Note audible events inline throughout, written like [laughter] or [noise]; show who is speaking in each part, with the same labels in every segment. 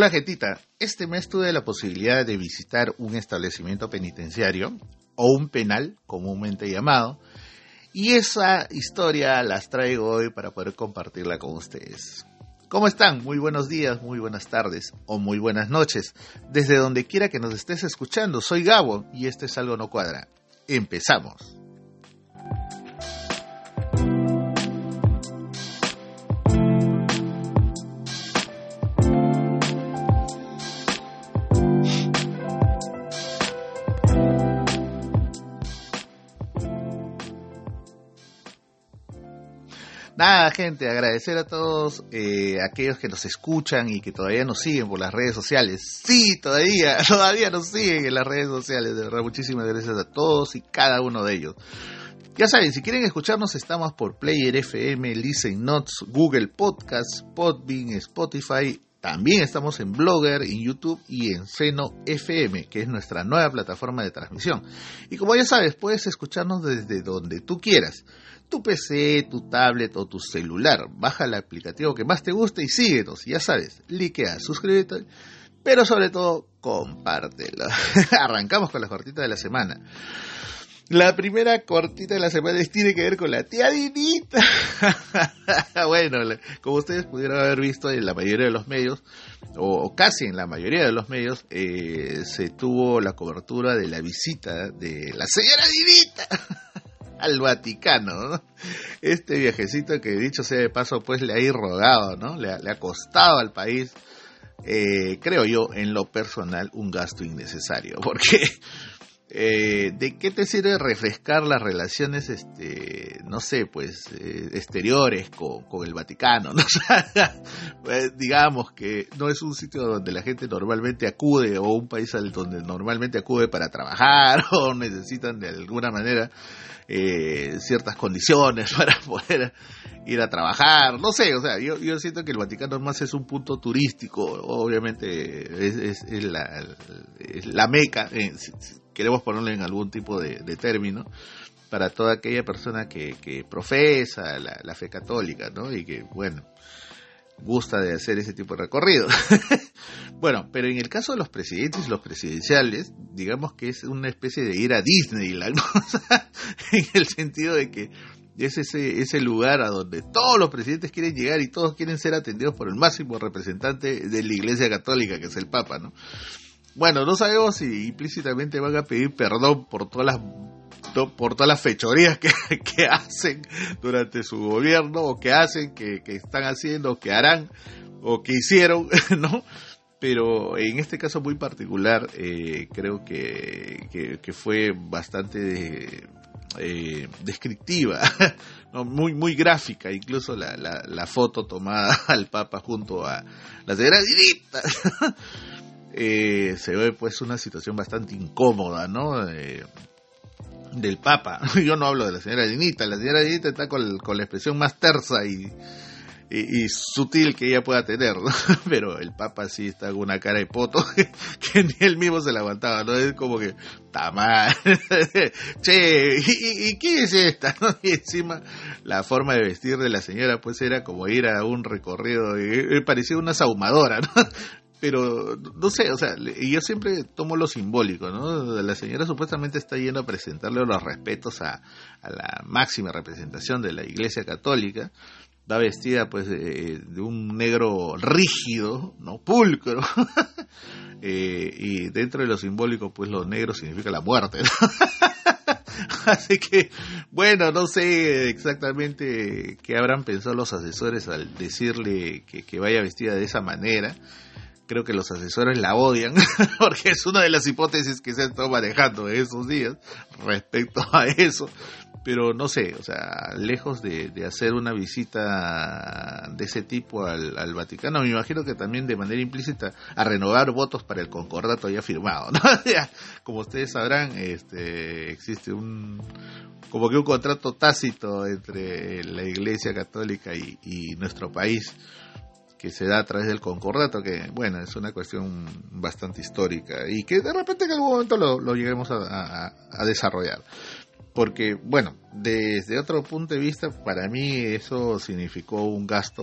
Speaker 1: Hola, Getita. Este mes tuve la posibilidad de visitar un establecimiento penitenciario, o un penal, comúnmente llamado, y esa historia las traigo hoy para poder compartirla con ustedes. ¿Cómo están? Muy buenos días, muy buenas tardes o muy buenas noches. Desde donde quiera que nos estés escuchando, soy Gabo y este es Algo No Cuadra. Empezamos. Nada, gente, agradecer a todos eh, aquellos que nos escuchan y que todavía nos siguen por las redes sociales. Sí, todavía, [laughs] todavía nos siguen en las redes sociales. De verdad, muchísimas gracias a todos y cada uno de ellos. Ya saben, si quieren escucharnos, estamos por Player FM, Listen Notes, Google Podcasts, Podbean, Spotify. También estamos en Blogger, en YouTube y en Seno FM, que es nuestra nueva plataforma de transmisión. Y como ya sabes, puedes escucharnos desde donde tú quieras tu PC, tu tablet o tu celular. Baja el aplicativo que más te guste y síguenos. Ya sabes, likea, suscríbete, pero sobre todo, compártelo. [laughs] Arrancamos con la cortita de la semana. La primera cortita de la semana tiene que ver con la tía Dinita. [laughs] bueno, como ustedes pudieron haber visto en la mayoría de los medios, o casi en la mayoría de los medios, eh, se tuvo la cobertura de la visita de la señora Dinita [laughs] al Vaticano, Este viajecito que dicho sea de paso, pues le ha irrogado, ¿no? Le ha, costado al país, eh, creo yo, en lo personal, un gasto innecesario, [laughs] porque eh, ¿de qué te sirve refrescar las relaciones, este, no sé, pues, eh, exteriores con, el Vaticano? [laughs] Pues, digamos que no es un sitio donde la gente normalmente acude o un país al donde normalmente acude para trabajar [laughs] o necesitan de alguna manera eh, ciertas condiciones [laughs] para poder ir a trabajar, no sé, o sea, yo, yo siento que el Vaticano más es un punto turístico, obviamente es, la, la, meca, queremos ponerle en algún tipo de, término, para toda aquella persona que, que profesa la, fe católica, ¿no? Y que, bueno, gusta de hacer ese tipo de recorrido. [laughs] bueno, pero en el caso de los presidentes y los presidenciales, digamos que es una especie de ir a Disneyland, [laughs] en el sentido de que es ese, ese lugar a donde todos los presidentes quieren llegar y todos quieren ser atendidos por el máximo representante de la Iglesia Católica, que es el Papa, ¿no? Bueno, no sabemos si implícitamente van a pedir perdón por todas las por todas las fechorías que, [laughs] que, hacen durante su gobierno o que hacen, que, que están haciendo, que harán o que hicieron, [laughs] ¿no? Pero en este caso muy particular eh, creo que, que, fue bastante eh, descriptiva, [laughs] muy, muy gráfica, incluso la, la, la, foto tomada al Papa junto a la señora Dinita. Eh, se ve pues una situación bastante incómoda, ¿no? Eh, del Papa. [laughs] Yo no hablo de la señora Dinita. La señora Dinita está con, la expresión más tersa y, y, sutil que ella pueda tener, [laughs] Pero el Papa sí está con una cara de poto [laughs] que, ni él mismo se la aguantaba, ¿no? Es como que, está mal. che, ¿y, qué es esta? Y encima la forma de vestir de la señora pues era como ir a un recorrido, y, parecía una saumadora, ¿no? Pero no sé, o sea, yo siempre tomo lo simbólico, ¿no? La señora supuestamente está yendo a presentarle los respetos a, la máxima representación de la Iglesia Católica, va vestida pues de, un negro rígido, ¿no? Pulcro, [laughs] eh, y dentro de lo simbólico pues lo negro significa la muerte, [laughs] Así que, bueno, no sé exactamente qué habrán pensado los asesores al decirle que, que vaya vestida de esa manera creo que los asesores la odian, [laughs] porque es una de las hipótesis que se han estado manejando esos días respecto a eso. Pero no sé, o sea, lejos de, hacer una visita de ese tipo al, Vaticano, me imagino que también de manera implícita a renovar votos para el concordato ya firmado. [laughs] Como ustedes sabrán, este, existe un, como que un contrato tácito entre la Iglesia Católica y nuestro país que se da a través del concordato, que bueno, es una cuestión bastante histórica y que de repente en algún momento lo, lleguemos a, desarrollar. Porque, bueno, desde otro punto de vista, para mí eso significó un gasto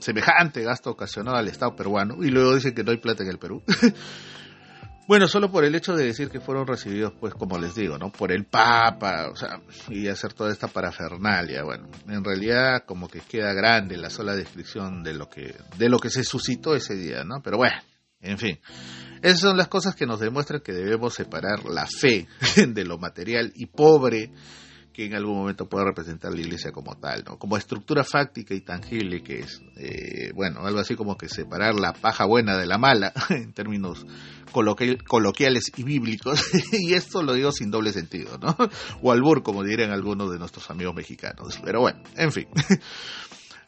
Speaker 1: semejante gasto ocasionado al Estado peruano y luego dicen que no hay plata en el Perú. [laughs] Bueno, solo por el hecho de decir que fueron recibidos, pues como les digo, ¿no? Por el Papa, o sea, y hacer toda esta parafernalia. Bueno, en realidad como que queda grande la sola descripción de lo que, de lo que se suscitó ese día, ¿no? Pero bueno, en fin. Esas son las cosas que nos demuestran que debemos separar la fe [laughs] de lo material y pobre que en algún momento pueda representar la iglesia como tal, ¿no? Como estructura fáctica y tangible que es, eh, bueno, algo así como que separar la paja buena de la mala, [laughs] en términos coloquiales y bíblicos, [laughs] y esto lo digo sin doble sentido, ¿no? [laughs] O albur, como dirían algunos de nuestros amigos mexicanos. Pero bueno, en fin.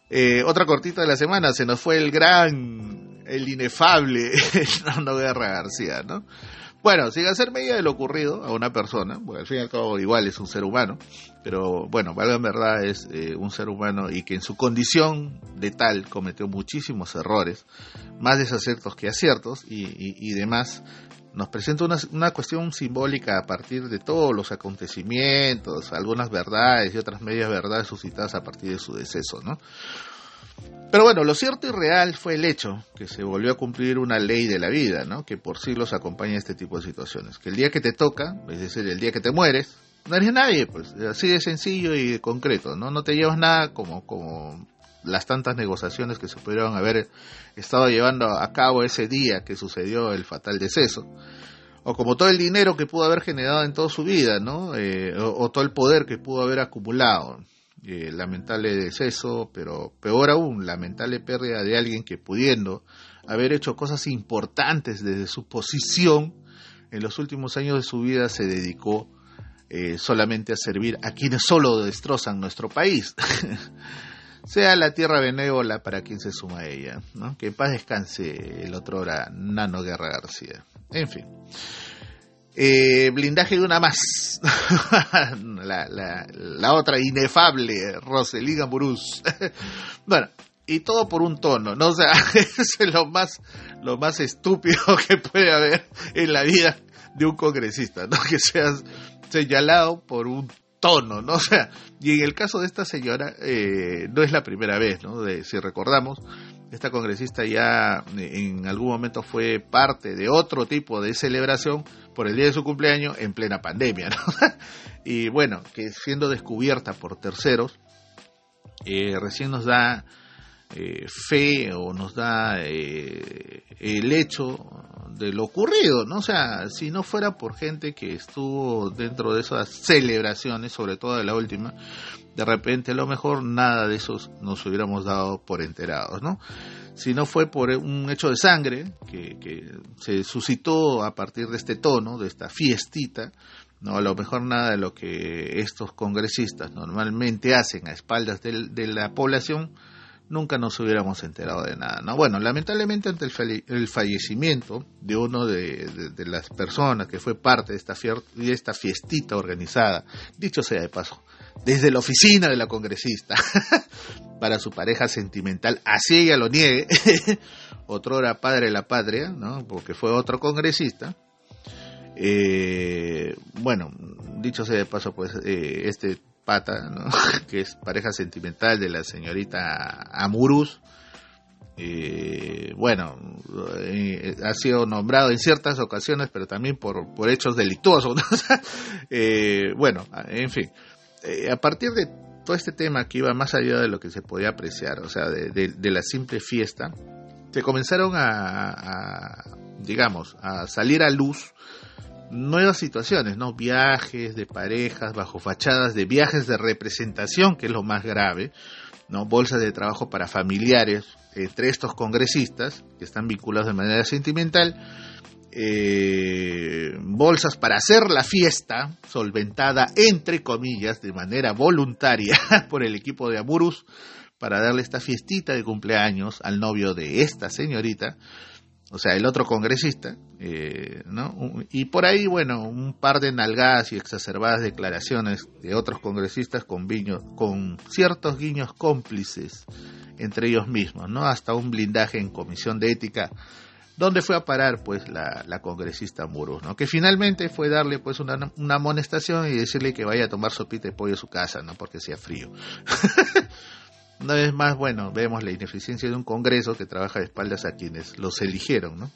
Speaker 1: Eh, otra cortita de la semana, se nos fue el gran, el inefable Hernando Guerra García, ¿no? Bueno, sin hacer medida de lo ocurrido a una persona, bueno, al fin y al cabo igual es un ser humano, pero bueno, valga en verdad es eh, un ser humano y que en su condición de tal cometió muchísimos errores, más desaciertos que aciertos y, y, demás, nos presenta una, una, cuestión simbólica a partir de todos los acontecimientos, algunas verdades y otras medias verdades suscitadas a partir de su deceso, ¿no? Pero bueno, lo cierto y real fue el hecho que se volvió a cumplir una ley de la vida, ¿no? Que por siglos acompaña este tipo de situaciones. Que el día que te toca, es decir, el día que te mueres, no eres nadie, pues así de sencillo y de concreto, ¿no? No te llevas nada como, como las tantas negociaciones que se pudieron haber estado llevando a cabo ese día que sucedió el fatal deceso. O como todo el dinero que pudo haber generado en toda su vida, ¿no? Eh, o todo el poder que pudo haber acumulado. Eh, lamentable deceso, pero peor aún, lamentable pérdida de alguien que pudiendo haber hecho cosas importantes desde su posición, en los últimos años de su vida se dedicó eh, solamente a servir a quienes solo destrozan nuestro país. [laughs] sea la tierra benévola para quien se suma a ella. ¿no? Que en paz descanse el otro hora Nano Guerra García. En fin. Eh, blindaje de una más. [laughs] la, otra inefable, Roselina Burús. [laughs] bueno, y todo por un tono, ¿no? O sea, [laughs] es lo más, lo más estúpido que puede haber en la vida de un congresista, ¿no? Que seas señalado por un tono, ¿no? O sea, y en el caso de esta señora, eh, no es la primera vez, ¿no? Si recordamos, esta congresista ya eh, en algún momento fue parte de otro tipo de celebración por el día de su cumpleaños en plena pandemia, ¿no? [laughs] y bueno, que siendo descubierta por terceros, eh, recién nos da eh, fe o nos da el hecho de lo ocurrido, ¿no? O sea, si no fuera por gente que estuvo dentro de esas celebraciones, sobre todo de la última, de repente a lo mejor nada de eso nos hubiéramos dado por enterados, ¿no? Si no fue por un hecho de sangre que, se suscitó a partir de este tono, de esta fiestita, no a lo mejor nada de lo que estos congresistas normalmente hacen a espaldas de la población nunca nos hubiéramos enterado de nada. ¿no? Bueno, lamentablemente ante el, fallecimiento de uno de, las personas que fue parte de esta, de esta fiestita organizada, dicho sea de paso, desde la oficina de la congresista, [laughs] para su pareja sentimental, así ella lo niegue, [laughs] otro era padre de la patria, ¿no? porque fue otro congresista. Eh, bueno, dicho sea de paso, pues eh, este Pata, [laughs] que es pareja sentimental de la señorita Amurus. Eh, bueno, eh, ha sido nombrado en ciertas ocasiones, pero también por, por hechos delictuosos. Eh, bueno, en fin, a partir de todo este tema que iba más allá de lo que se podía apreciar, o sea, de, la simple fiesta, se comenzaron a, digamos, a salir a luz nuevas situaciones, ¿no? Viajes de parejas bajo fachadas de viajes de representación, que es lo más grave, ¿no? Bolsas de trabajo para familiares entre estos congresistas que están vinculados de manera sentimental, eh, bolsas para hacer la fiesta, solventada entre comillas de manera voluntaria [laughs] por el equipo de Amurus, para darle esta fiestita de cumpleaños al novio de esta señorita, o sea, el otro congresista, eh. Y por ahí, bueno, un par de nalgadas y exacerbadas declaraciones de otros congresistas con, con ciertos guiños cómplices entre ellos mismos, ¿no? Hasta un blindaje en comisión de ética, donde fue a parar, pues, la, la congresista Muros, ¿no? Que finalmente fue darle, pues, una, una amonestación y decirle que vaya a tomar sopita de pollo a su casa, ¿no? Porque hacía frío. [laughs] una vez más, bueno, vemos la ineficiencia de un Congreso que trabaja de espaldas a quienes los eligieron, ¿no?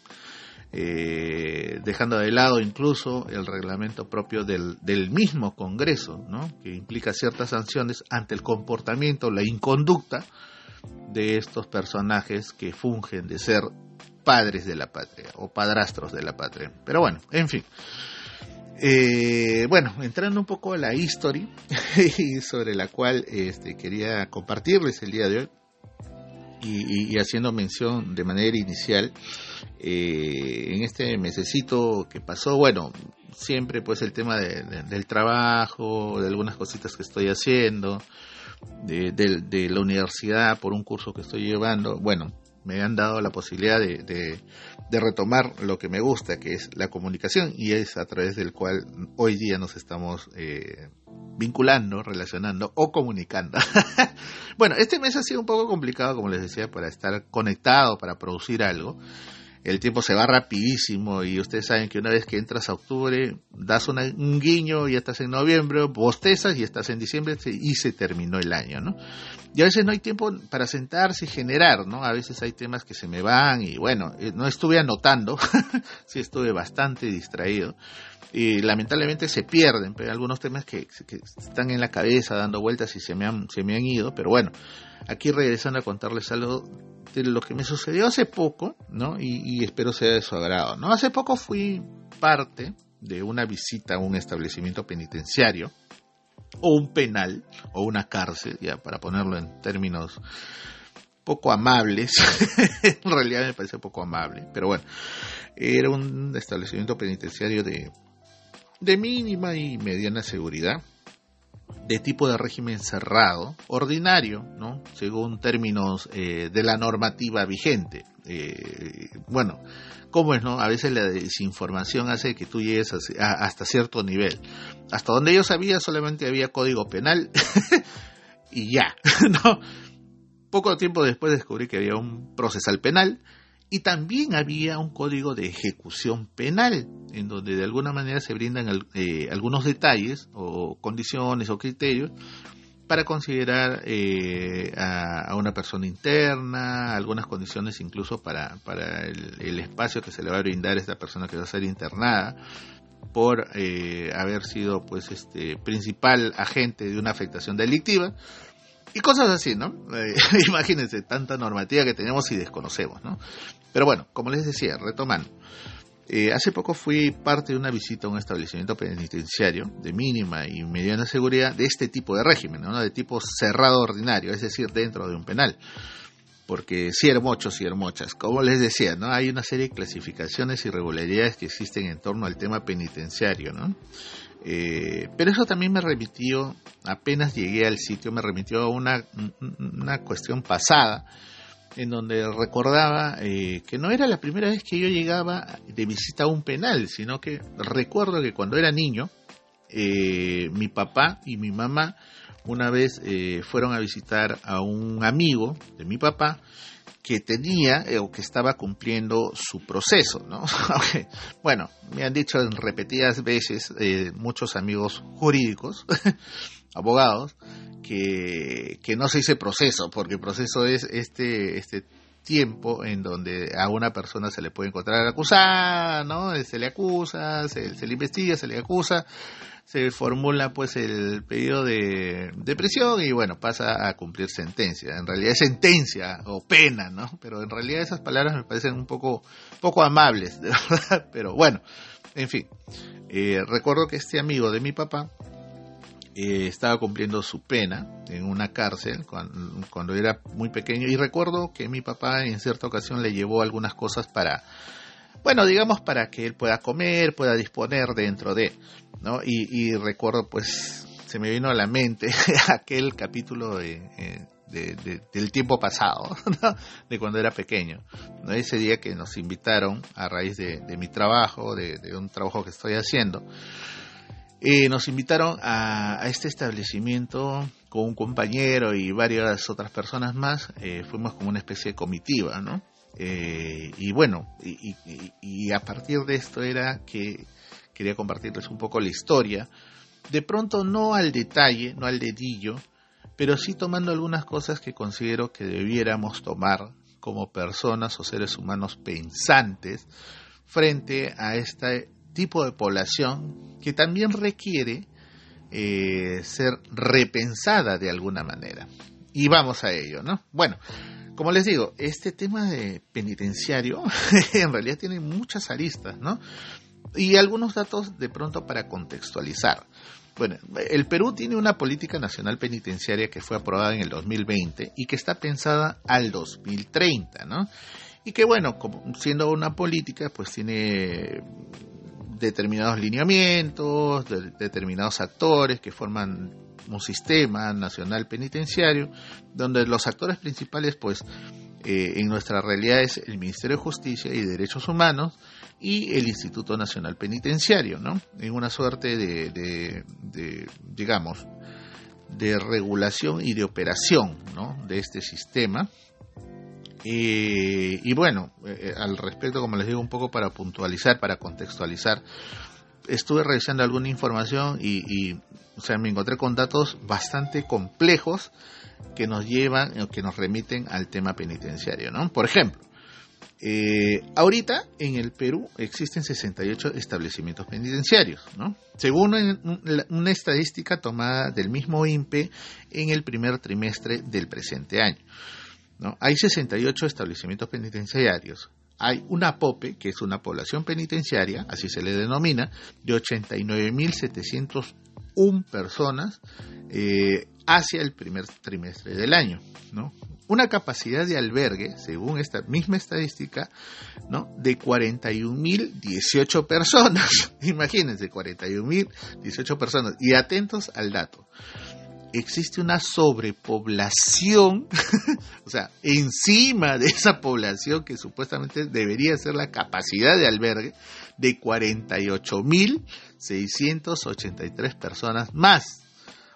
Speaker 1: Eh, dejando de lado incluso el reglamento propio del, del mismo Congreso, ¿no? que implica ciertas sanciones ante el comportamiento, la inconducta de estos personajes que fungen de ser padres de la patria o padrastros de la patria. Pero bueno, en fin. Eh, bueno, entrando un poco a la history [laughs] sobre la cual este, quería compartirles el día de hoy y, haciendo mención de manera inicial eh, en este mesecito que pasó, bueno, siempre pues el tema del trabajo, de algunas cositas que estoy haciendo, de, de, la universidad por un curso que estoy llevando, bueno, me han dado la posibilidad de, de, retomar lo que me gusta, que es la comunicación, y es a través del cual hoy día nos estamos eh, vinculando, relacionando o comunicando. [laughs] bueno, este mes ha sido un poco complicado, como les decía, para estar conectado, para producir algo el tiempo se va rapidísimo y ustedes saben que una vez que entras a octubre, das un guiño y estás en noviembre, bostezas y estás en diciembre y se terminó el año, ¿no? Y a veces no hay tiempo para sentarse y generar, ¿no? A veces hay temas que se me van y bueno, eh, no estuve anotando, [laughs] sí estuve bastante distraído y lamentablemente se pierden, pero hay algunos temas que, que, están en la cabeza dando vueltas y se me han, se me han ido, pero bueno, aquí regresando a contarles algo de lo que me sucedió hace poco, ¿no? Y, espero sea de su agrado, ¿no? Hace poco fui parte de una visita a un establecimiento penitenciario, o un penal, o una cárcel, ya para ponerlo en términos poco amables, [laughs] en realidad me parece poco amable, pero bueno, era un establecimiento penitenciario de, de mínima y mediana seguridad, de tipo de régimen cerrado, ordinario, ¿no? según términos eh, de la normativa vigente. Eh, bueno, ¿cómo es? no? A veces la desinformación hace que tú llegues hasta cierto nivel. Hasta donde yo sabía solamente había código penal [laughs] y ya. [laughs] Poco tiempo después descubrí que había un procesal penal y también había un código de ejecución penal, en donde de alguna manera se brindan eh, algunos detalles o condiciones o criterios para considerar eh, a, una persona interna, algunas condiciones incluso para, para el, espacio que se le va a brindar a esta persona que va a ser internada por eh, haber sido pues este principal agente de una afectación delictiva y cosas así, ¿no? [laughs] imagínense, tanta normativa que tenemos y desconocemos, ¿no? Pero bueno, como les decía, retomando. Eh, hace poco fui parte de una visita a un establecimiento penitenciario de mínima y mediana seguridad de este tipo de régimen, ¿no? de tipo cerrado ordinario, es decir, dentro de un penal. Porque si hermochos y hermochas, como les decía, ¿no? hay una serie de clasificaciones y irregularidades que existen en torno al tema penitenciario. ¿no? Eh, pero eso también me remitió, apenas llegué al sitio, me remitió a una, una cuestión pasada en donde recordaba eh, que no era la primera vez que yo llegaba de visita a un penal, sino que recuerdo que cuando era niño, eh, mi papá y mi mamá una vez eh, fueron a visitar a un amigo de mi papá que tenía o que estaba cumpliendo su proceso, ¿no? [laughs] bueno, me han dicho en repetidas veces muchos amigos jurídicos, abogados, que, que no se dice proceso, porque proceso es este, este tiempo en donde a una persona se le puede encontrar acusada, ¿no? Se le acusa, se, le investiga, se le acusa, se formula pues el pedido de, de, prisión y bueno, pasa a cumplir sentencia. En realidad es sentencia o pena, ¿no? Pero en realidad esas palabras me parecen un poco, poco amables, de [laughs] verdad. Pero bueno, en fin. Eh, recuerdo que este amigo de mi papá eh, estaba cumpliendo su pena en una cárcel cuando, era muy pequeño y recuerdo que mi papá en cierta ocasión le llevó algunas cosas para, bueno, digamos para que él pueda comer, pueda disponer dentro de, ¿no? Y, recuerdo pues se me vino a la mente [laughs] aquel capítulo de, del tiempo pasado, [laughs] de cuando era pequeño. Ese día que nos invitaron a raíz de, mi trabajo, de, un trabajo que estoy haciendo, eh, nos invitaron a, este establecimiento con un compañero y varias otras personas más. Eh, fuimos como una especie de comitiva, ¿no? Eh, y bueno, y, a partir de esto era que quería compartirles un poco la historia. De pronto no al detalle, no al dedillo, pero sí tomando algunas cosas que considero que debiéramos tomar como personas o seres humanos pensantes frente a este tipo de población que también requiere eh, ser repensada de alguna manera. Y vamos a ello, ¿no? Bueno, como les digo, este tema de penitenciario [laughs] en realidad tiene muchas aristas, ¿no? Y algunos datos de pronto para contextualizar. Bueno, el Perú tiene una política nacional penitenciaria que fue aprobada en el 2020 y que está pensada al 2030, ¿no? Y que bueno, como siendo una política, pues tiene determinados lineamientos, determinados actores que forman un sistema nacional penitenciario, donde los actores principales, pues, eh, en nuestra realidad es el Ministerio de Justicia y Derechos Humanos y el Instituto Nacional Penitenciario, ¿no? En una suerte de, digamos, de regulación y de operación, ¿no? De este sistema. Eh, y bueno, eh, al respecto, como les digo, un poco para puntualizar, para contextualizar, estuve revisando alguna información y, o sea, me encontré con datos bastante complejos que nos llevan, o que nos remiten al tema penitenciario, ¿no? Por ejemplo, eh, ahorita en el Perú existen 68 establecimientos penitenciarios, ¿no? Según una estadística tomada del mismo INPE en el primer trimestre del presente año. ¿No? Hay 68 establecimientos penitenciarios, hay una POPE, que es una población penitenciaria, así se le denomina, de 89.701 personas eh, hacia el primer trimestre del año. ¿no? Una capacidad de albergue, según esta misma estadística, ¿no? de 41.018 personas. [laughs] Imagínense, 41.018 personas. Y atentos al dato existe una sobrepoblación, [laughs] o sea, encima de esa población que supuestamente debería ser la capacidad de albergue, de 48.683 personas más.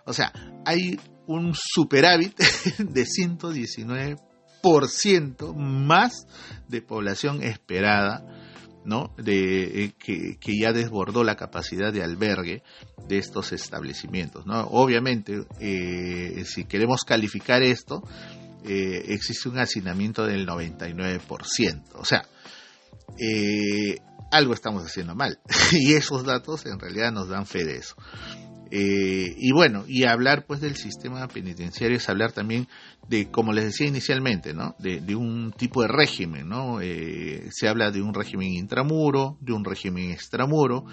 Speaker 1: O sea, hay un superávit [laughs] de 119% más de población esperada ¿no? de, eh, que, ya desbordó la capacidad de albergue de estos establecimientos. ¿no? Obviamente, eh, si queremos calificar esto, eh, existe un hacinamiento del 99%. O sea, algo estamos haciendo mal. [laughs] y esos datos en realidad nos dan fe de eso. Eh, y bueno, y hablar pues del sistema penitenciario es hablar también de, como les decía inicialmente, ¿no? De, un tipo de régimen, ¿no? Eh, se habla de un régimen intramuro, de un régimen extramuro,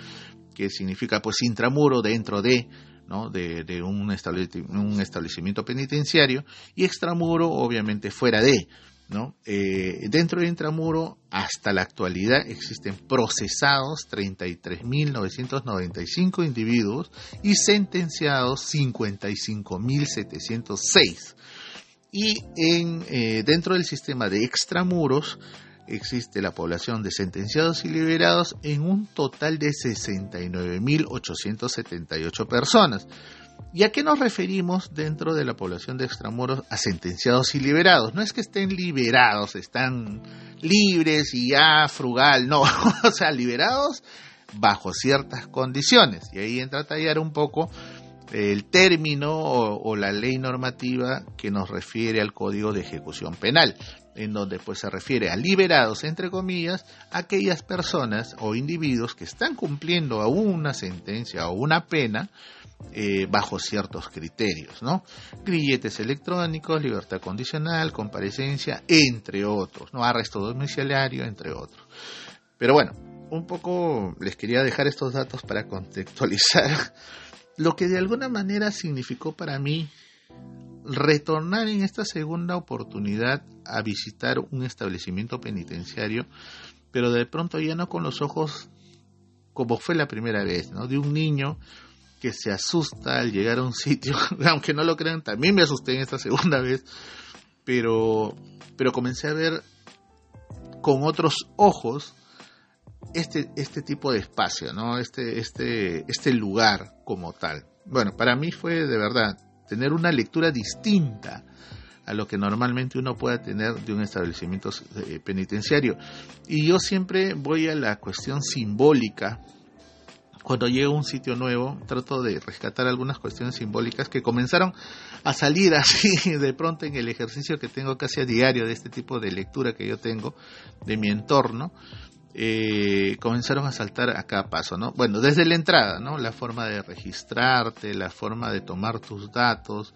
Speaker 1: que significa pues intramuro dentro de, ¿no? de, de un, un establecimiento penitenciario y extramuro obviamente fuera de, ¿no? Eh, dentro de Intramuro, hasta la actualidad, existen procesados 33.995 individuos y sentenciados 55.706. Y en, eh, dentro del sistema de extramuros existe la población de sentenciados y liberados en un total de 69.878 personas. ¿Y a qué nos referimos dentro de la población de extramuros a sentenciados y liberados? No es que estén liberados, están libres y ya frugal, no, [laughs] o sea, liberados bajo ciertas condiciones. Y ahí entra a tallar un poco el término o, la ley normativa que nos refiere al Código de Ejecución Penal, en donde pues se refiere a liberados, entre comillas, aquellas personas o individuos que están cumpliendo aún una sentencia o una pena, eh, bajo ciertos criterios, ¿no? Grilletes electrónicos, libertad condicional, comparecencia, entre otros, ¿no? Arresto domiciliario, entre otros. Pero bueno, un poco les quería dejar estos datos para contextualizar lo que de alguna manera significó para mí retornar en esta segunda oportunidad a visitar un establecimiento penitenciario, pero de pronto ya no con los ojos como fue la primera vez, ¿no? De un niño que se asusta al llegar a un sitio, [laughs] aunque no lo crean, también me asusté en esta segunda vez, pero, pero comencé a ver con otros ojos este, este tipo de espacio, ¿no? Este, este, este lugar como tal. Bueno, para mí fue de verdad tener una lectura distinta a lo que normalmente uno pueda tener de un establecimiento eh, penitenciario. Y yo siempre voy a la cuestión simbólica cuando llego a un sitio nuevo, trato de rescatar algunas cuestiones simbólicas que comenzaron a salir así [laughs] de pronto en el ejercicio que tengo casi a diario de este tipo de lectura que yo tengo de mi entorno. Eh, comenzaron a saltar a cada paso, ¿no? Bueno, desde la entrada, ¿no? La forma de registrarte, la forma de tomar tus datos,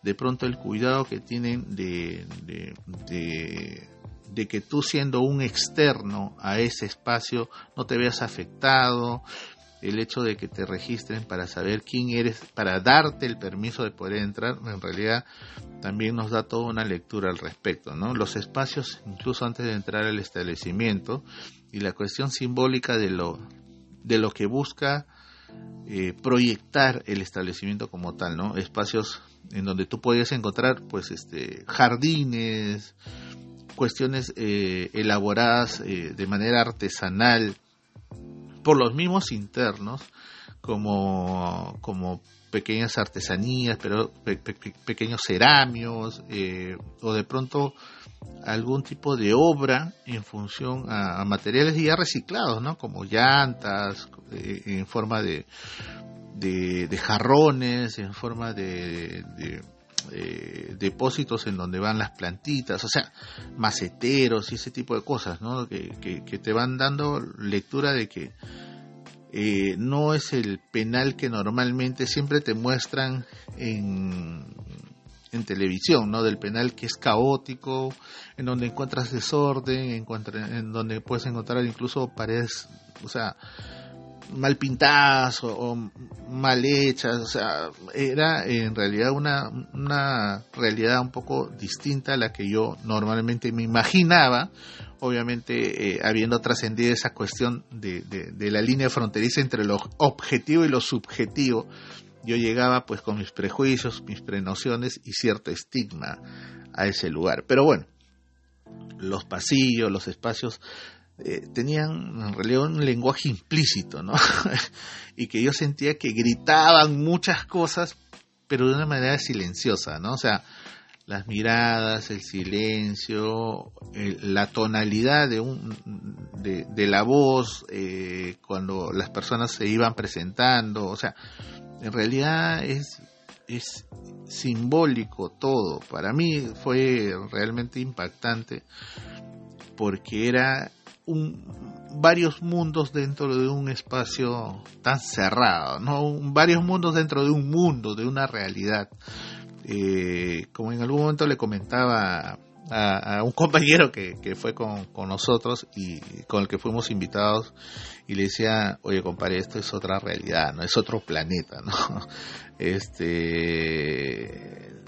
Speaker 1: de pronto el cuidado que tienen de, de, de que tú siendo un externo a ese espacio no te veas afectado, el hecho de que te registren para saber quién eres, para darte el permiso de poder entrar, en realidad también nos da toda una lectura al respecto, ¿no? Los espacios, incluso antes de entrar al establecimiento, y la cuestión simbólica de lo, de lo que busca eh, proyectar el establecimiento como tal, ¿no? Espacios en donde tú puedes encontrar, pues, este, jardines, cuestiones eh, elaboradas eh, de manera artesanal, por los mismos internos, como, como pequeñas artesanías, pero pequeños ceramios, eh, o de pronto algún tipo de obra en función a, materiales ya reciclados, ¿no? Como llantas, eh, en forma de, de, jarrones, en forma de, eh, depósitos en donde van las plantitas, o sea, maceteros y ese tipo de cosas, ¿no? Que, te van dando lectura de que eh, no es el penal que normalmente siempre te muestran en, en televisión, ¿no? Del penal que es caótico, en donde encuentras desorden, en donde puedes encontrar incluso paredes, o sea, mal pintadas o, mal hechas, o sea, era en realidad una, una realidad un poco distinta a la que yo normalmente me imaginaba, obviamente eh, habiendo trascendido esa cuestión de, de, la línea fronteriza entre lo objetivo y lo subjetivo, yo llegaba pues con mis prejuicios, mis prenociones y cierto estigma a ese lugar. Pero bueno, los pasillos, los espacios eh, tenían en realidad un lenguaje implícito, ¿no? [laughs] y que yo sentía que gritaban muchas cosas, pero de una manera silenciosa, ¿no? O sea, las miradas, el silencio, la tonalidad de, un, de, la voz eh, cuando las personas se iban presentando, o sea, en realidad es, es simbólico todo. Para mí fue realmente impactante porque era un, varios mundos dentro de un espacio tan cerrado, ¿no? varios mundos dentro de un mundo, de una realidad. Eh, como en algún momento le comentaba a, un [laughs] compañero que, que fue con, con, nosotros y con el que fuimos invitados y le decía, oye compadre, esto es otra realidad, no es otro planeta, ¿no? [laughs] Este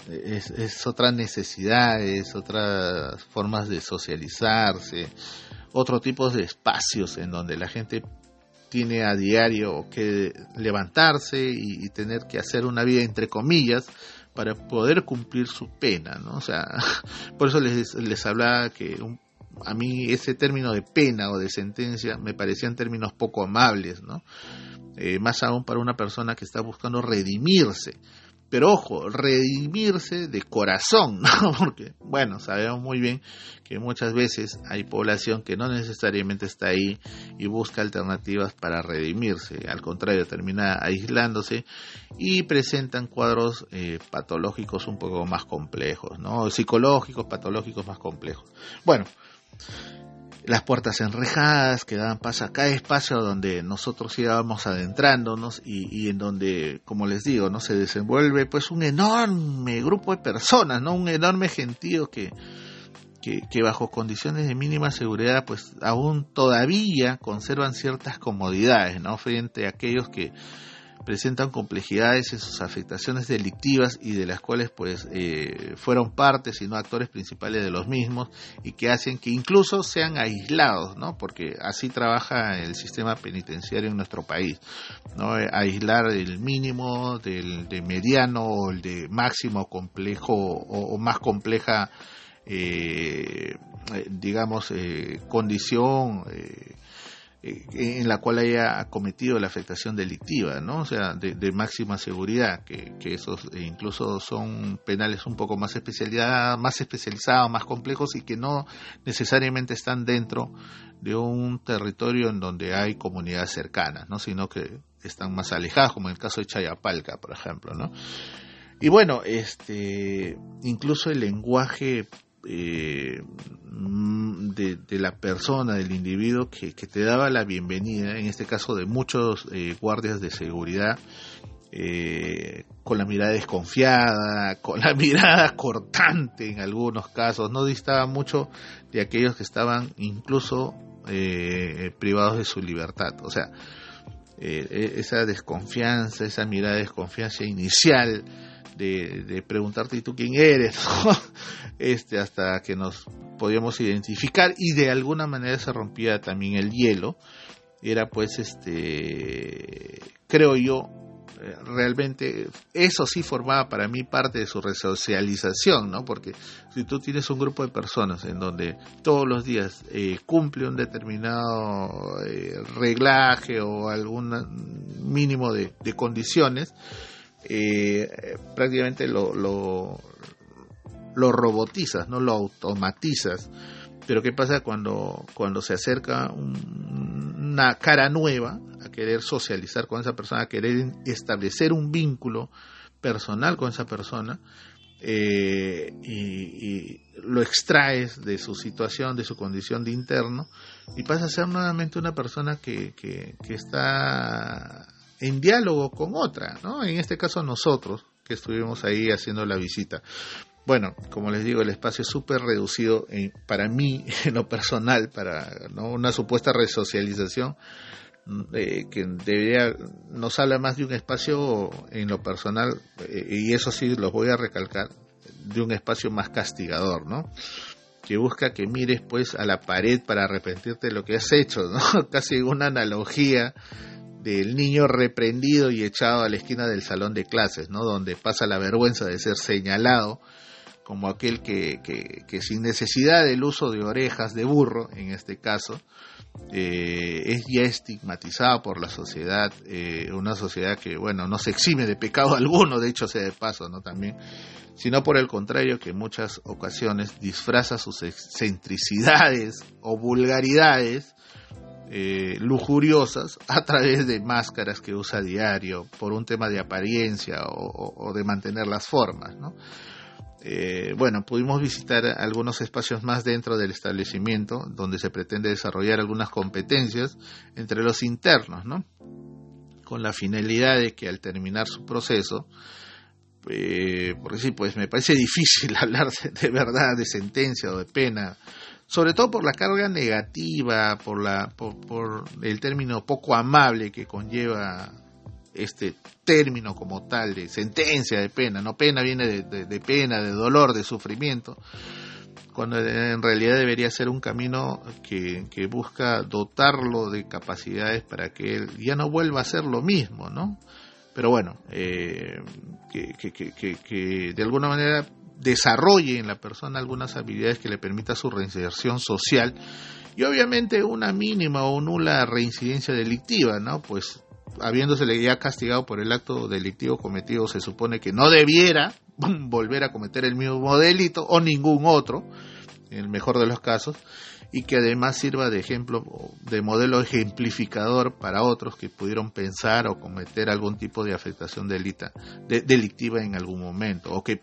Speaker 1: es, es otra necesidad, es otras formas de socializarse, otro tipo de espacios en donde la gente tiene a diario que levantarse y, tener que hacer una vida entre comillas para poder cumplir su pena, ¿no? O sea, [laughs] por eso les, les hablaba que a mí ese término de pena o de sentencia me parecían términos poco amables, ¿no? Eh, más aún para una persona que está buscando redimirse pero ojo, redimirse de corazón, [laughs] ¿no? Porque, bueno, sabemos muy bien que muchas veces hay población que no necesariamente está ahí y busca alternativas para redimirse, al contrario, termina aislándose y presentan cuadros eh, patológicos un poco más complejos, ¿no? Psicológicos, patológicos más complejos. Bueno, las puertas enrejadas que daban paso a cada espacio donde nosotros íbamos adentrándonos y, en donde, como les digo, no se desenvuelve pues un enorme grupo de personas, no un enorme gentío que, que, que bajo condiciones de mínima seguridad pues aún todavía conservan ciertas comodidades, ¿no? Frente a aquellos que presentan complejidades en sus afectaciones delictivas y de las cuales pues eh, fueron partes y no actores principales de los mismos y que hacen que incluso sean aislados, ¿no? Porque así trabaja el sistema penitenciario en nuestro país, ¿no? Aislar el mínimo del de mediano o el de máximo complejo o, más compleja eh, digamos eh, condición eh, en la cual haya cometido la afectación delictiva, ¿no? O sea, de, máxima seguridad, que, esos eh, incluso son penales un poco más especializados, más especializados, más complejos y que no necesariamente están dentro de un territorio en donde hay comunidades cercanas, ¿no? Sino que están más alejadas, como en el caso de Chayapalca, por ejemplo, ¿no? Y bueno, este, incluso el lenguaje eh, de, la persona, del individuo que, te daba la bienvenida, en este caso de muchos eh, guardias de seguridad, eh, con la mirada desconfiada, [laughs] con la mirada cortante en algunos casos, no distaba mucho de aquellos que estaban incluso privados de su libertad. O sea, esa desconfianza, esa mirada de desconfianza inicial, de, preguntarte, ¿y tú quién eres? [laughs] este, hasta que nos podíamos identificar y de alguna manera se rompía también el hielo. Era pues, este, creo yo, eh, realmente eso sí formaba para mí parte de su resocialización, ¿no? Porque si tú tienes un grupo de personas en donde todos los días eh, cumple un determinado eh, reglaje o algún mínimo de condiciones, eh, prácticamente lo, lo, robotizas, no lo automatizas. Pero ¿qué pasa cuando, cuando se acerca una cara nueva a querer socializar con esa persona, a querer establecer un vínculo personal con esa persona? Eh, y, lo extraes de su situación, de su condición de interno, y pasa a ser nuevamente una persona que, que está en diálogo con otra, ¿no? En este caso nosotros, que estuvimos ahí haciendo la visita. Bueno, como les digo, el espacio es súper reducido para mí, [laughs] en lo personal, para una supuesta resocialización, eh, que debería, nos habla más de un espacio en lo personal, eh, y eso sí los voy a recalcar, de un espacio más castigador, ¿no? que busca que mires pues a la pared para arrepentirte de lo que has hecho, ¿no? [laughs] Casi una analogía del niño reprendido y echado a la esquina del salón de clases, ¿no? Donde pasa la vergüenza de ser señalado como aquel que, que, sin necesidad del uso de orejas de burro, en este caso, eh, es ya estigmatizado por la sociedad, eh, una sociedad que, bueno, no se exime de pecado [laughs] alguno, de hecho sea de paso, ¿no? También, sino por el contrario que en muchas ocasiones disfraza sus excentricidades o vulgaridades eh, lujuriosas [laughs] a través de máscaras que usa diario por un tema de apariencia o, de mantener las formas. Eh, bueno, pudimos visitar algunos espacios más dentro del establecimiento donde se pretende desarrollar algunas competencias entre los internos, ¿no? con la finalidad de que al terminar su proceso, eh, porque sí, pues me parece [laughs] difícil hablar de verdad de sentencia o de pena sobre todo por la carga negativa, por, la, por, el término poco amable que conlleva este término como tal de sentencia de pena, no pena viene de, pena, de dolor, de sufrimiento, cuando en realidad debería ser un camino que, que, busca dotarlo de capacidades para que él ya no vuelva a ser lo mismo, ¿no? Pero bueno, eh, que, que, que de alguna manera desarrolle en la persona algunas habilidades que le permita su reinserción social y obviamente una mínima o nula reincidencia delictiva, ¿no? Pues habiéndosele ya castigado por el acto delictivo cometido, se supone que no debiera [laughs] volver a cometer el mismo delito o ningún otro, en el mejor de los casos, y que además sirva de ejemplo, de modelo ejemplificador para otros que pudieron pensar o cometer algún tipo de afectación delita, delictiva en algún momento, o que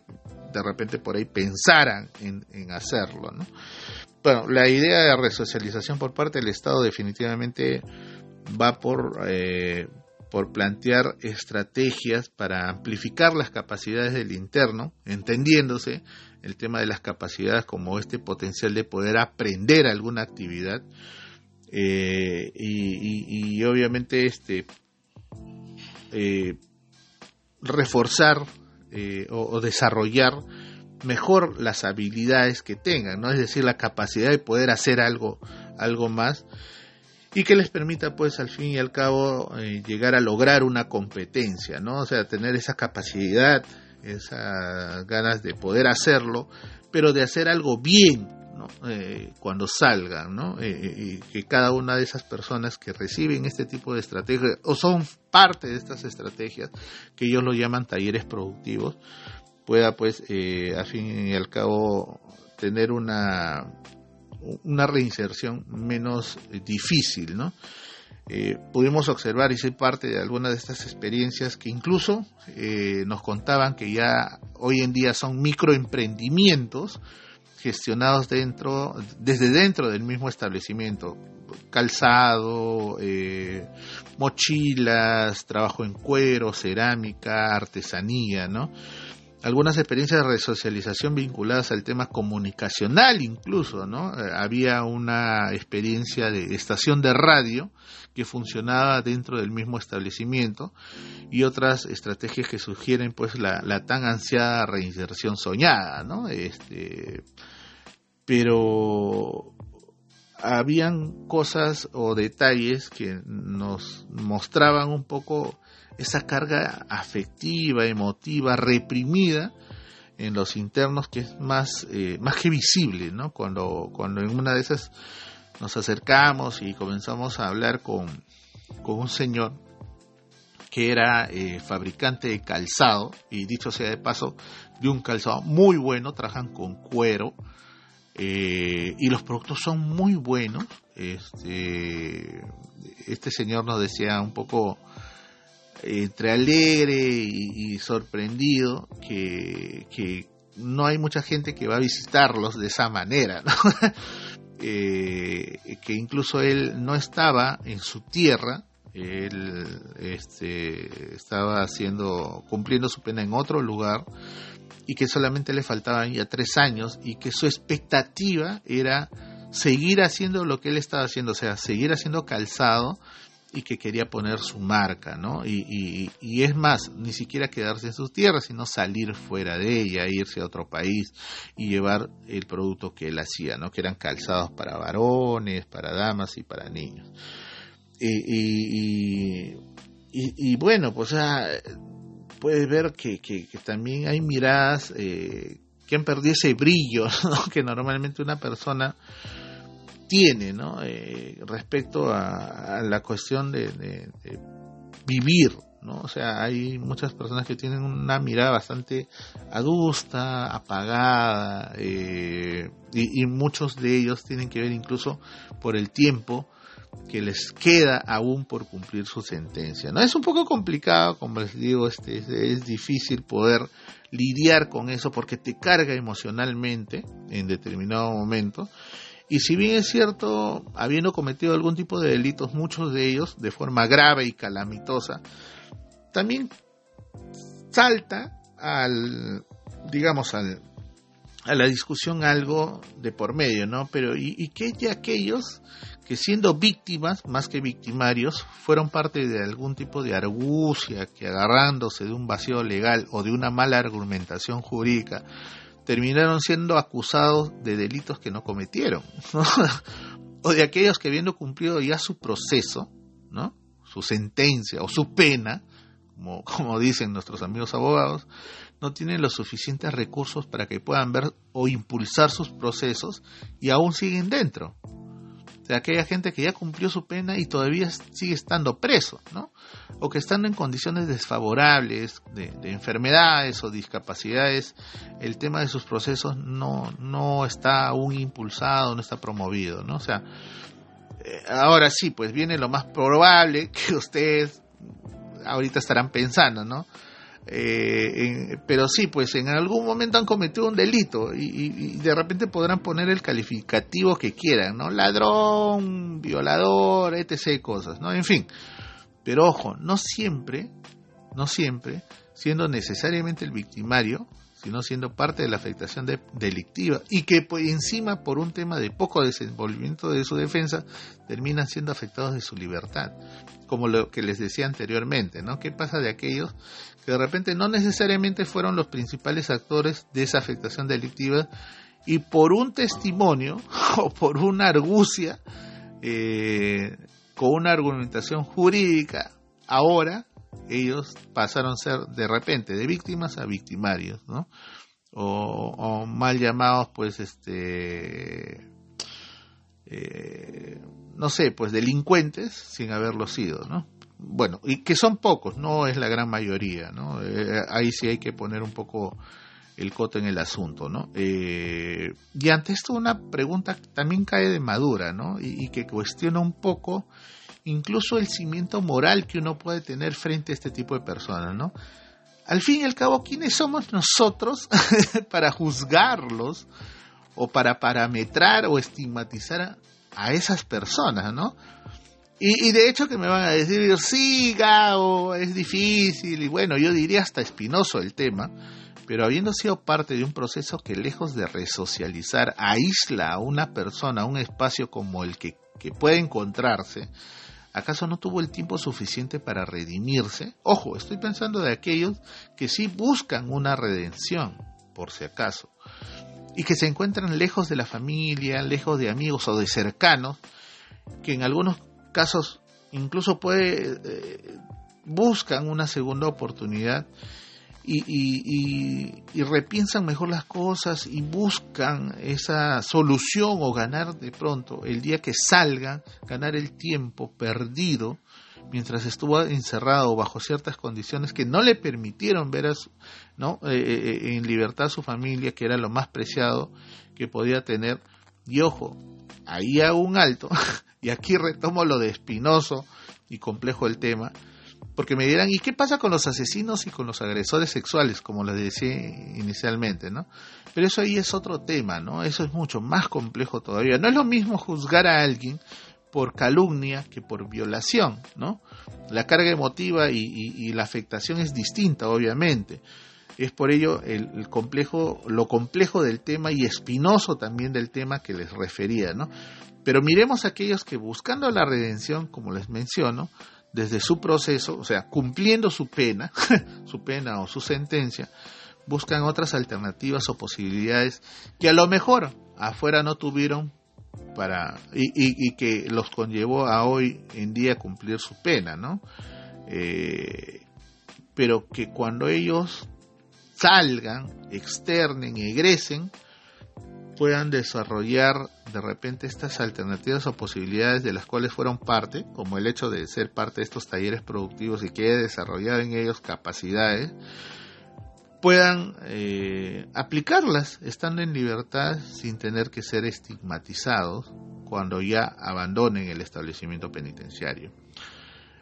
Speaker 1: de repente por ahí pensaran en, hacerlo. ¿no? Bueno, la idea de resocialización por parte del Estado definitivamente va por, eh, por plantear estrategias para amplificar las capacidades del interno, entendiéndose el tema de las capacidades como este potencial de poder aprender alguna actividad eh, y, obviamente este eh, reforzar eh, o, desarrollar mejor las habilidades que tengan, ¿no? Es decir, la capacidad de poder hacer algo, algo más y que les permita, pues, al fin y al cabo, eh, llegar a lograr una competencia, ¿no? O sea, tener esa capacidad, esas ganas de poder hacerlo, pero de hacer algo bien, eh, cuando salgan. Eh, eh, y que cada una de esas personas que reciben este tipo de estrategias o son parte de estas estrategias, que ellos lo llaman talleres productivos, pueda pues a fin y al cabo tener una una reinserción menos difícil. Eh, pudimos observar y ser parte de algunas de estas experiencias que incluso eh, nos contaban que ya hoy en día son microemprendimientos gestionados dentro, desde dentro del mismo establecimiento, calzado, eh, mochilas, trabajo en cuero, cerámica, artesanía, ¿no? Algunas experiencias de resocialización vinculadas al tema comunicacional incluso, ¿no? Eh, había una experiencia de estación de radio que funcionaba dentro del mismo establecimiento y otras estrategias que sugieren pues la, tan ansiada reinserción soñada, ¿no? Este, pero habían cosas o detalles que nos mostraban un poco esa carga afectiva, emotiva, reprimida en los internos que es más, eh, más que visible, ¿no? Cuando, cuando en una de esas nos acercamos y comenzamos a hablar con, con un señor que era eh, fabricante de calzado, y dicho sea de paso, de un calzado muy bueno, trabajan con cuero, eh, y los productos son muy buenos. Este, este señor nos decía un poco entre alegre y, sorprendido que, no hay mucha gente que va a visitarlos de esa manera, [laughs] eh, que incluso él no estaba en su tierra, él este, estaba haciendo, cumpliendo su pena en otro lugar y que solamente le faltaban ya tres años y que su expectativa era seguir haciendo lo que él estaba haciendo, o sea, seguir haciendo calzado y que quería poner su marca, ¿no? Y, y, es más, ni siquiera quedarse en sus tierras, sino salir fuera de ella, irse a otro país y llevar el producto que él hacía, ¿no? Que eran calzados para varones, para damas y para niños. Y, y bueno, pues puedes ver que, que, también hay miradas eh, que han perdido ese brillo, [laughs] ¿no? Que normalmente una persona tiene ¿no? Eh, respecto a, la cuestión de, vivir. ¿no? O sea, hay muchas personas que tienen una mirada bastante adusta, apagada, eh, y, muchos de ellos tienen que ver incluso por el tiempo que les queda aún por cumplir su sentencia. ¿no? Es un poco complicado, como les digo, este, es difícil poder lidiar con eso porque te carga emocionalmente en determinado momento y si bien es cierto, habiendo cometido algún tipo de delitos, muchos de ellos de forma grave y calamitosa, también salta al, digamos, al, a la discusión algo de por medio, ¿no? Pero ¿y, y qué de aquellos que siendo víctimas, más que victimarios, fueron parte de algún tipo de argucia que agarrándose de un vacío legal o de una mala argumentación jurídica, terminaron siendo acusados de delitos que no cometieron, [laughs] o de aquellos que habiendo cumplido ya su proceso, ¿no? su sentencia o su pena, como, [laughs] como dicen nuestros amigos abogados, no tienen los suficientes recursos para que puedan ver o impulsar sus procesos y aún siguen dentro de aquella gente que ya cumplió su pena y todavía sigue estando preso, ¿no? O que estando en condiciones desfavorables de, enfermedades o discapacidades, el tema de sus procesos no, no está aún impulsado, no está promovido, ¿no? O sea, eh, ahora sí, pues viene lo más probable [laughs] que ustedes ahorita estarán pensando, ¿no? Eh, pero sí, pues en algún momento han cometido un delito y, de repente podrán poner el calificativo que quieran, ¿no? Ladrón, violador, etc. cosas, ¿no? En fin. Pero ojo, no siempre, no siempre, siendo necesariamente el victimario, sino siendo parte de la afectación delictiva y que pues, encima por un tema de poco desenvolvimiento de su defensa terminan siendo afectados de su libertad, como lo que les decía anteriormente, ¿no? ¿Qué pasa de aquellos que de repente no necesariamente fueron los principales actores de esa afectación delictiva y por un testimonio [laughs] o por una argucia, eh, con una argumentación jurídica, ahora ellos pasaron a ser de repente de víctimas a victimarios, ¿no? O, mal llamados, pues, este, eh, no sé, pues delincuentes sin haberlo sido, ¿no? bueno, y que son pocos, no es la gran mayoría, ¿no? Eh, ahí sí hay que poner un poco el coto en el asunto, ¿no? Eh, y ante esto una pregunta también cae de madura, ¿no? Y, que cuestiona un poco incluso el cimiento moral que uno puede tener frente a este tipo de personas, ¿no? Al fin y al cabo, ¿quiénes somos nosotros [laughs] para juzgarlos o para parametrar o estigmatizar a, esas personas, ¿no? Y, y, de hecho que me van a decir, sí, Gao, es difícil, y bueno, yo diría hasta espinoso el tema, pero habiendo sido parte de un proceso que lejos de resocializar, aísla a una persona, a un espacio como el que, que puede encontrarse, ¿acaso no tuvo el tiempo suficiente para redimirse? Ojo, estoy pensando de aquellos que sí buscan una redención, por si acaso, y que se encuentran lejos de la familia, lejos de amigos o de cercanos, que en algunos casos incluso puede eh, buscan una segunda oportunidad y, y, y, repiensan mejor las cosas y buscan esa solución o ganar de pronto el día que salgan, ganar el tiempo perdido mientras estuvo encerrado bajo ciertas condiciones que no le permitieron ver a su, ¿no? Eh, eh, en libertad a su familia, que era lo más preciado que podía tener. Y ojo, ahí hago un alto, [laughs] y aquí retomo lo de espinoso y complejo el tema, porque me dirán, ¿y qué pasa con los asesinos y con los agresores sexuales, como les decía inicialmente, ¿no? Pero eso ahí es otro tema, ¿no? Eso es mucho más complejo todavía. No es lo mismo juzgar a alguien por calumnia que por violación, ¿no? La carga emotiva y, la afectación es distinta, obviamente. Es por ello el, el, complejo, lo complejo del tema y espinoso también del tema que les refería, ¿no? Pero miremos a aquellos que buscando la redención, como les menciono, desde su proceso, o sea, cumpliendo su pena, [laughs] su pena o su sentencia, buscan otras alternativas o posibilidades que a lo mejor afuera no tuvieron para y, y, que los conllevó a hoy en día cumplir su pena, ¿no? Eh, pero que cuando ellos salgan, externen, egresen, puedan desarrollar de repente estas alternativas o posibilidades de las cuales fueron parte, como el hecho de ser parte de estos talleres productivos y que haya desarrollado en ellos capacidades, puedan eh, aplicarlas estando en libertad sin tener que ser estigmatizados cuando ya abandonen el establecimiento penitenciario.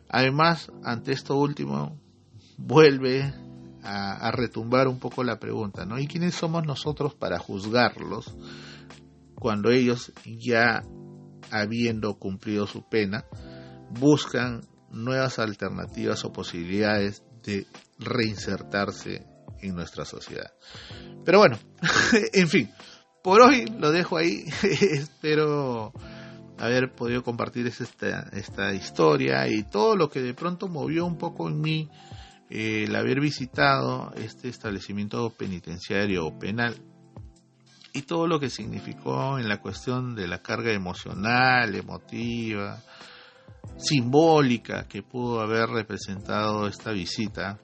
Speaker 1: Además, ante esto último, vuelve a, retumbar un poco la pregunta, ¿no? ¿Y quiénes somos nosotros para juzgarlos cuando ellos ya habiendo cumplido su pena buscan nuevas alternativas o posibilidades de reinsertarse en nuestra sociedad? Pero bueno, [laughs] en fin, por hoy lo dejo ahí, [laughs] espero haber podido compartir esta, esta historia y todo lo que de pronto movió un poco en mí el haber visitado este establecimiento penitenciario o penal y todo lo que significó en la cuestión de la carga emocional, emotiva, simbólica que pudo haber representado esta visita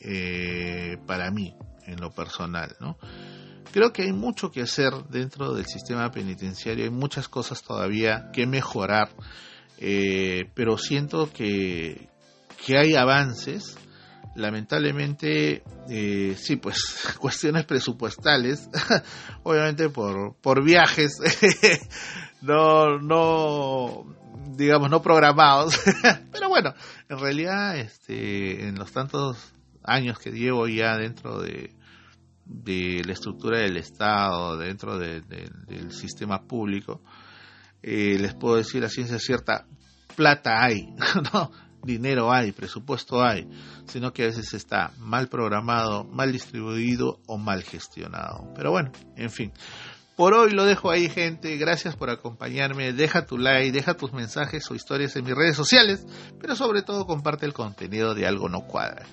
Speaker 1: eh, para mí en lo personal, ¿no? Creo que hay mucho que hacer dentro del sistema penitenciario, hay muchas cosas todavía que mejorar, eh, pero siento que, que hay avances lamentablemente, eh, sí, pues [laughs] cuestiones presupuestales, [laughs] obviamente por, por viajes, [laughs] no, no, digamos, no programados, pero bueno, en realidad, este, en los tantos años que llevo ya dentro de, de la estructura del Estado, dentro de, de, del sistema público, eh, les puedo decir a ciencia cierta, plata hay, ¿no? Dinero hay, presupuesto hay, sino que a veces está mal programado, mal distribuido o mal gestionado. Pero bueno, en fin. Por hoy lo dejo ahí, gente. Gracias por acompañarme. Deja tu like, deja tus mensajes o historias en mis redes sociales, pero sobre todo comparte el contenido de Algo No Cuadra.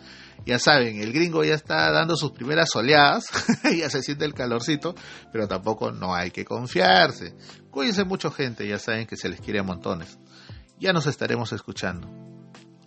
Speaker 1: Ya saben, el gringo ya está dando sus primeras oleadas, [laughs] ya se siente el calorcito, pero tampoco no hay que confiarse. Cuídense mucho, gente, ya saben que se les quiere a montones. Ya nos estaremos escuchando.